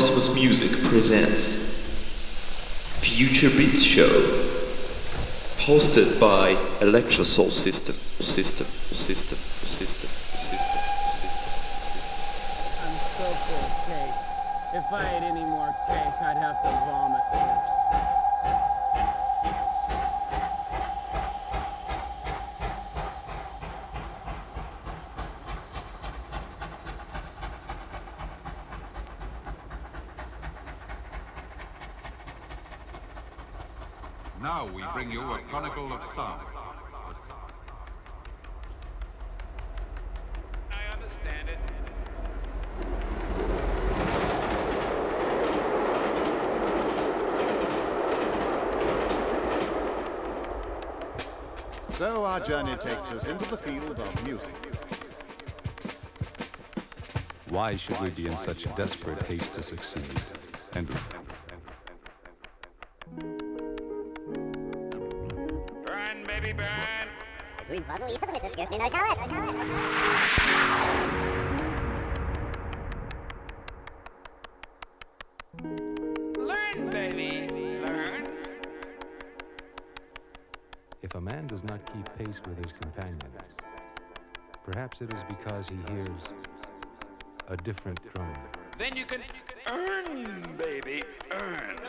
Cosmos Music presents Phuture Beats Show, hosted by Electrosoul System, System, System, System, System. I'm so full of cake. If I ate any more cake, I'd have to vomit first. Now we bring you a chronicle of sound. I understand it. So our journey takes us into the field of music. Why should we be in such desperate haste to succeed? And you for the missus, no chalice. Learn, baby, learn. if a man does not keep pace with his companions, perhaps it is because he hears a different drummer. Then you can earn, baby, earn.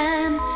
time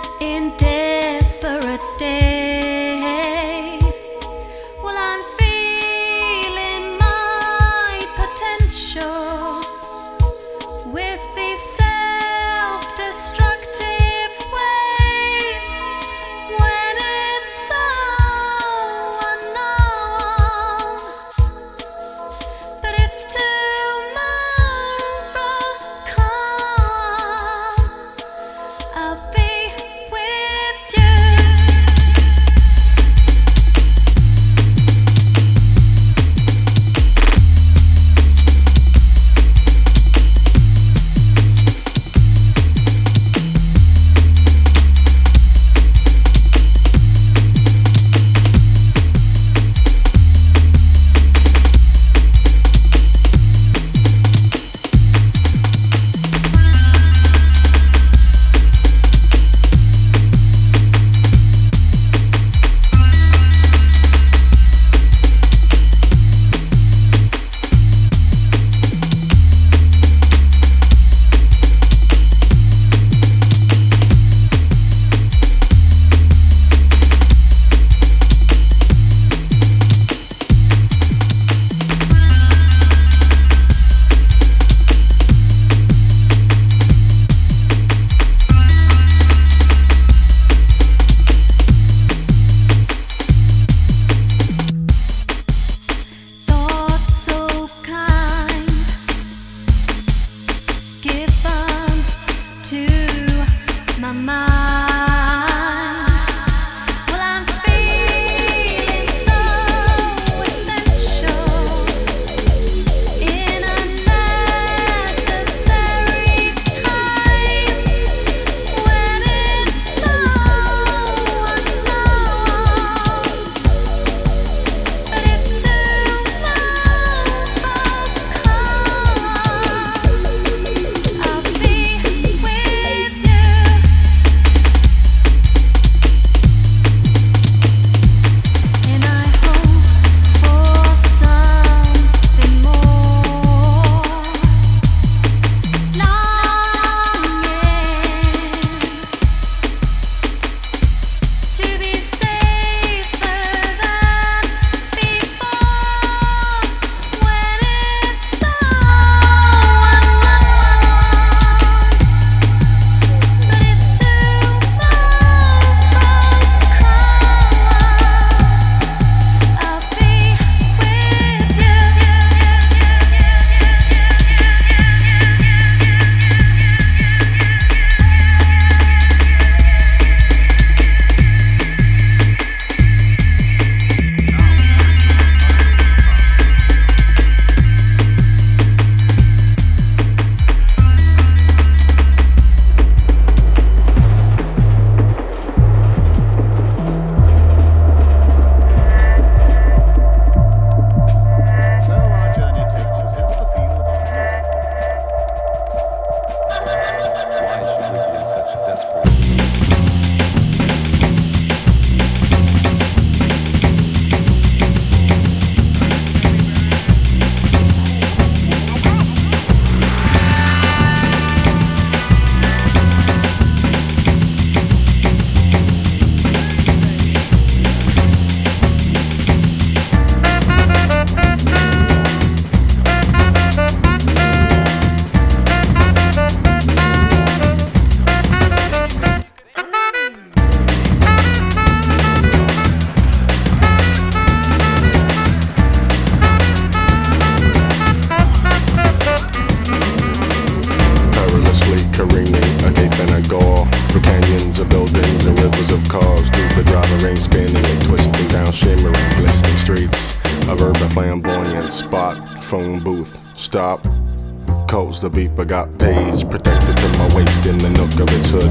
The beeper got page protected to my waist in the nook of its hood.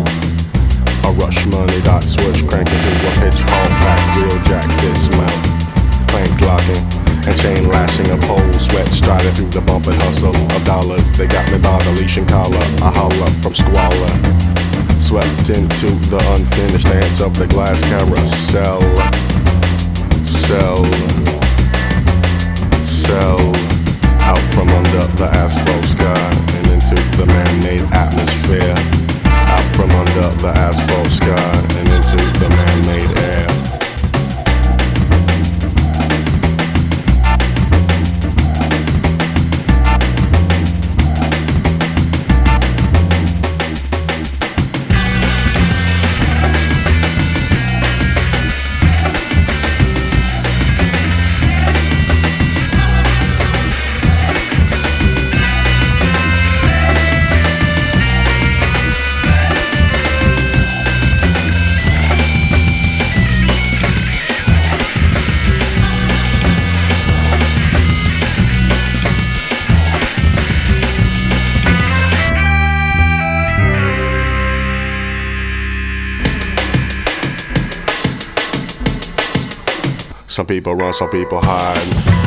A rush money dot switch cranking to a pitch hall back real jack dismount. Clank locking and chain lashing a pole, sweat striding through the bump and hustle of dollars. They got me by the leash and collar, a holler from squalor. Swept into the unfinished dance of the glass carousel. Sell, sell, out from under the asphalt sky and into the man-made atmosphere. Out from under the asphalt sky and into the man-made air. Some people run, some people hide.